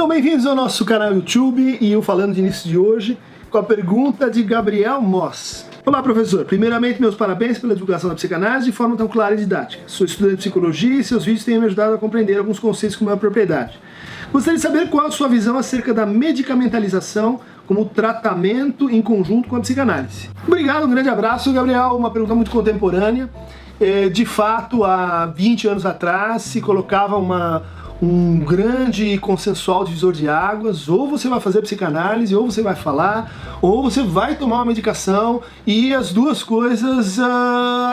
Então, bem-vindos ao nosso canal YouTube e eu falando de início de hoje com a pergunta de Gabriel Moss. Olá, professor. Primeiramente, meus parabéns pela divulgação da psicanálise de forma tão clara e didática. Sou estudante de psicologia e seus vídeos têm me ajudado a compreender alguns conceitos com maior propriedade. Gostaria de saber qual a sua visão acerca da medicamentalização como tratamento em conjunto com a psicanálise. Obrigado, um grande abraço, Gabriel. Uma pergunta muito contemporânea. É, de fato, há 20 anos atrás se colocava uma um grande consensual divisor de águas, ou você vai fazer psicanálise, ou você vai falar, ou você vai tomar uma medicação, e as duas coisas uh,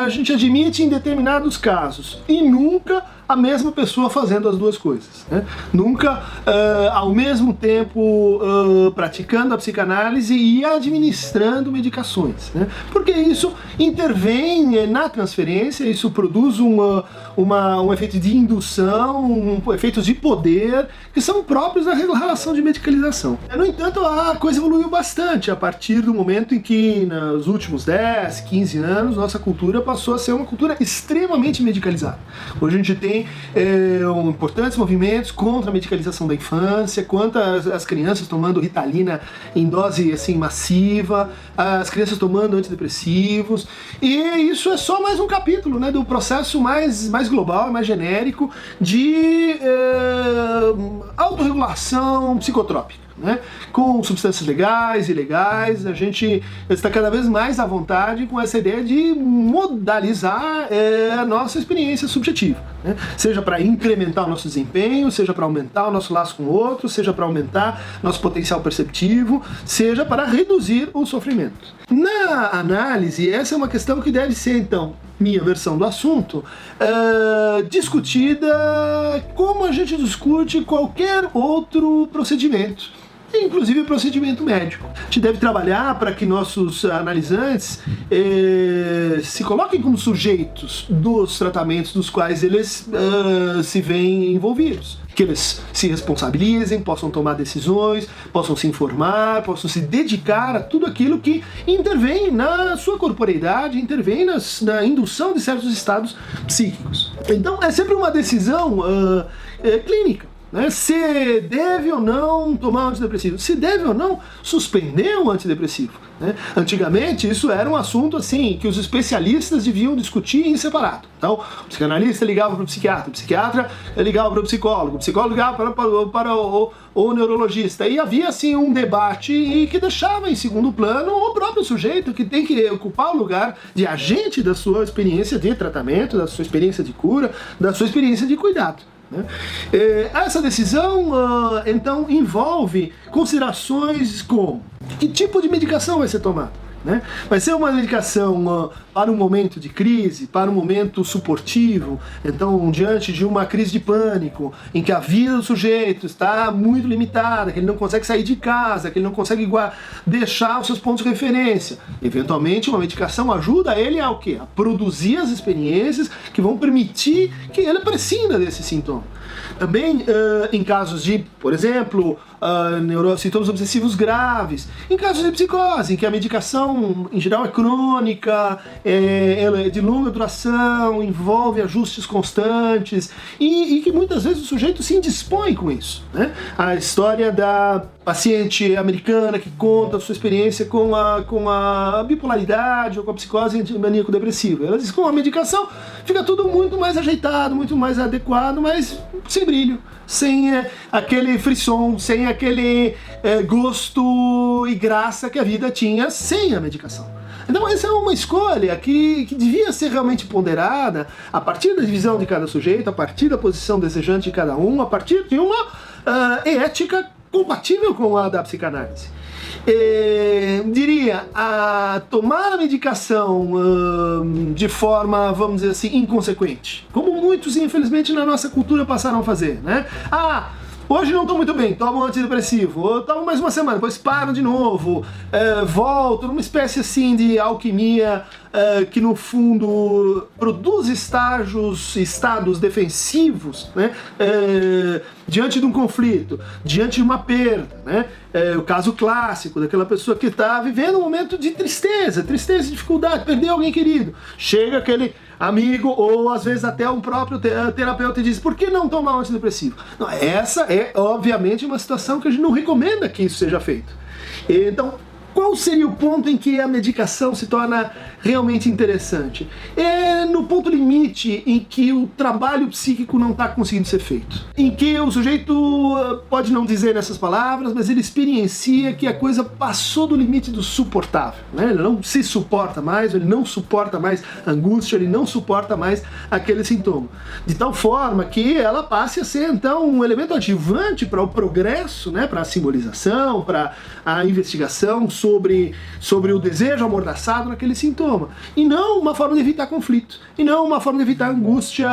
a gente admite em determinados casos, e nunca a mesma pessoa fazendo as duas coisas. Né? Nunca uh, ao mesmo tempo uh, praticando a psicanálise e administrando medicações. Né? Porque isso intervém eh, na transferência, isso produz uma, uma, um efeito de indução, um, efeitos de poder que são próprios da relação de medicalização. No entanto, a coisa evoluiu bastante a partir do momento em que, nos últimos 10, 15 anos, nossa cultura passou a ser uma cultura extremamente medicalizada. Hoje a gente tem tem é, um, importantes movimentos contra a medicalização da infância, contra as, as, crianças tomando ritalina em dose assim massiva, as crianças tomando antidepressivos, e isso é só mais um capítulo né, do processo mais, mais global, mais genérico de é, autorregulação psicotrópica né? com substâncias legais, ilegais. A gente está cada vez mais à vontade com essa ideia de modalizar é, a nossa experiência subjetiva. Né? Seja para incrementar o nosso desempenho, seja para aumentar o nosso laço com o outro, seja para aumentar nosso potencial perceptivo, seja para reduzir o sofrimento. Na análise, essa é uma questão que deve ser, então, minha versão do assunto, uh, discutida como a gente discute qualquer outro procedimento inclusive procedimento médico. A gente deve trabalhar para que nossos analisantes eh, se coloquem como sujeitos dos tratamentos dos quais eles uh, se veem envolvidos. Que eles se responsabilizem, possam tomar decisões, possam se informar, possam se dedicar a tudo aquilo que intervém na sua corporeidade, intervém nas, na indução de certos estados psíquicos. Então é sempre uma decisão uh, clínica. Né? Se deve ou não tomar um antidepressivo, se deve ou não suspender um antidepressivo. Né? Antigamente isso era um assunto assim que os especialistas deviam discutir em separado. Então, o psicanalista ligava para o psiquiatra, o psiquiatra ligava para o psicólogo, o psicólogo ligava para, para, para o, o, o, neurologista. E havia assim um debate e que deixava em segundo plano o próprio sujeito que tem que ocupar o lugar de agente da sua experiência de tratamento, da sua experiência de cura, da sua experiência de cuidado. Né? É, essa decisão, uh, então, envolve considerações como que tipo de medicação vai ser tomada. Né? Vai ser uma medicação uh, para um momento de crise, para um momento suportivo, então diante de uma crise de pânico, em que a vida do sujeito está muito limitada, que ele não consegue sair de casa, que ele não consegue deixar os seus pontos de referência. Eventualmente, uma medicação ajuda ele a o quê? A produzir as experiências que vão permitir que ele prescinda desse sintoma. Também uh, em casos de, por exemplo, uh, sintomas obsessivos graves, em casos de psicose, em que a medicação em geral é crônica, é, ela é de longa duração, envolve ajustes constantes e, e, que muitas vezes o sujeito se indispõe com isso. Né? A história da paciente americana que conta sua experiência com a, com a bipolaridade ou com a psicose maníaco-depressiva. Ela diz que com a medicação fica tudo muito mais ajeitado, muito mais adequado, mas sem brilho, sem é, aquele frisson, sem aquele é, gosto e graça que a vida tinha sem a medicação. Então, essa é uma escolha que, que devia ser realmente ponderada a partir da divisão de cada sujeito, a partir da posição desejante de cada um, a partir de uma uh, ética compatível com a da psicanálise. É, diria, a tomar a medicação uh, de forma, vamos dizer assim, inconsequente, como muitos, infelizmente, na nossa cultura passaram a fazer, né? Ah, Hoje não estou muito bem, tomo um antidepressivo. Eu tomo mais uma semana, depois paro de novo, é, volto numa espécie assim de alquimia é, que no fundo produz estágios, estados defensivos, né? É, diante de um conflito, diante de uma perda, né? É, o caso clássico daquela pessoa que está vivendo um momento de tristeza, tristeza, dificuldade, perdeu alguém querido. Chega aquele amigo ou às vezes até um próprio terapeuta diz: por que não tomar um antidepressivo? Não, essa é obviamente uma situação que a gente não recomenda que isso seja feito. Então, qual seria o ponto em que a medicação se torna realmente interessante? É no ponto limite em que o trabalho psíquico não está conseguindo ser feito. Em que o sujeito ah, pode não dizer nessas palavras, mas ele experiencia que a coisa passou do limite do suportável. Né? Ele não se suporta mais, ele não suporta mais angústia, ele não suporta mais aquele sintoma. De tal forma que ela passe a ser então um elemento ativante para o progresso, né? para a simbolização, para a investigação sobre, sobre o desejo amordaçado naquele sintoma. E não uma forma de evitar conflito. E não uma forma de evitar angústia,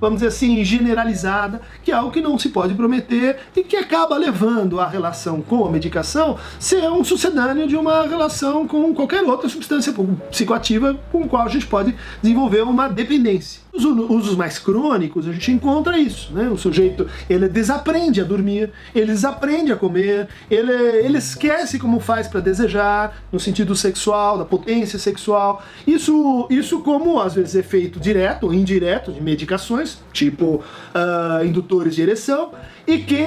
vamos dizer assim, generalizada, que é algo que não se pode prometer e que acaba levando a relação com a medicação ser um sucedâneo de uma relação com qualquer outra substância psicoativa com qual a gente pode desenvolver uma dependência. Os usos mais crônicos, a gente encontra isso, né? O sujeito, ele desaprende a dormir, ele desaprende a comer, ele, ele esquece como faz para desejar, no sentido sexual, da potência sexual. Isso, isso como, às vezes, efeito direto ou indireto de medicações, tipo uh, indutores de ereção, e que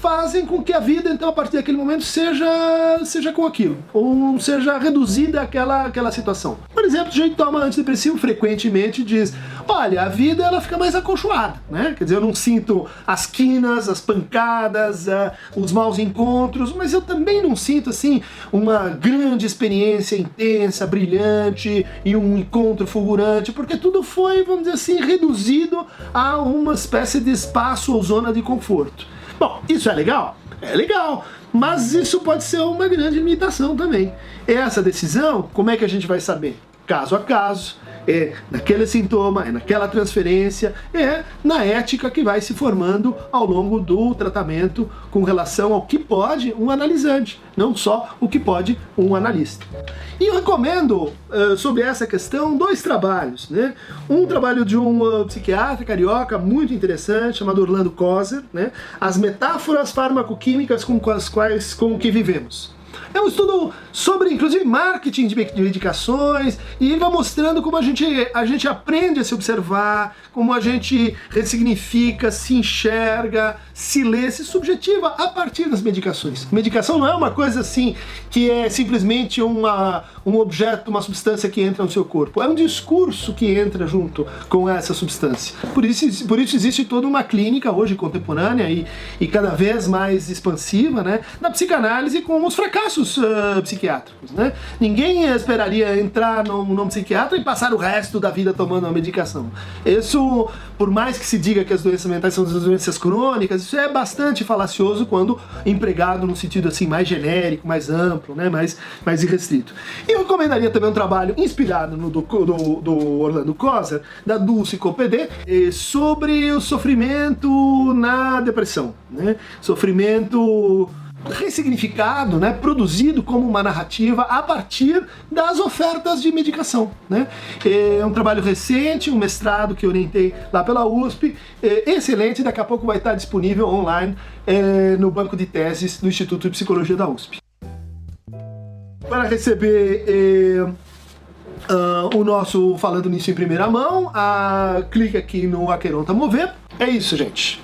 fazem com que a vida, então, a partir daquele momento, seja, seja com aquilo, ou seja reduzida àquela, àquela situação. Exemplo, o sujeito toma antidepressivo frequentemente diz: olha, a vida ela fica mais acolchoada, né? Quer dizer, eu não sinto as quinas, as pancadas, uh, os maus encontros, mas eu também não sinto, assim, uma grande experiência intensa, brilhante e um encontro fulgurante, porque tudo foi, vamos dizer assim, reduzido a uma espécie de espaço ou zona de conforto. Bom, isso é legal? É legal, mas isso pode ser uma grande limitação também. Essa decisão, como é que a gente vai saber? Caso a caso, é naquele sintoma, é naquela transferência, é na ética que vai se formando ao longo do tratamento com relação ao que pode um analisante, não só o que pode um analista. E eu recomendo uh, sobre essa questão dois trabalhos, né? Um trabalho de um uh, psiquiatra carioca muito interessante chamado Orlando Koser, né? As metáforas farmacoquímicas com as quais com que vivemos. É um estudo sobre, inclusive, marketing de medicações, e ele vai mostrando como a gente, a gente aprende a se observar, como a gente ressignifica, se enxerga, se lê, se subjetiva a partir das medicações. Medicação não é uma coisa assim que é simplesmente uma, um objeto, uma substância que entra no seu corpo. É um discurso que entra junto com essa substância. Por isso, por isso existe toda uma clínica hoje contemporânea e, e cada vez mais expansiva né, da psicanálise com os fracassos uh, psiquiátricos. Né? Ninguém esperaria entrar num, num psiquiatra e passar o resto da vida tomando uma medicação. Isso, por mais que se diga que as doenças mentais são doenças crônicas, isso é bastante falacioso quando empregado no sentido assim mais genérico, mais amplo, né? mais, mais irrestrito. E eu recomendaria também um trabalho inspirado no do, do, do Orlando Koser, da Dulce Copedê, eh, sobre o sofrimento na depressão. Né? Sofrimento ressignificado, né, produzido como uma narrativa a partir das ofertas de medicação. Né? É um trabalho recente, um mestrado que orientei lá pela USP, é excelente, daqui a pouco vai estar disponível online é, no banco de teses do Instituto de Psicologia da USP. Para receber é, uh, o nosso Falando Nisso em Primeira Mão, uh, clique aqui no Aqueronta Mover. É isso, gente.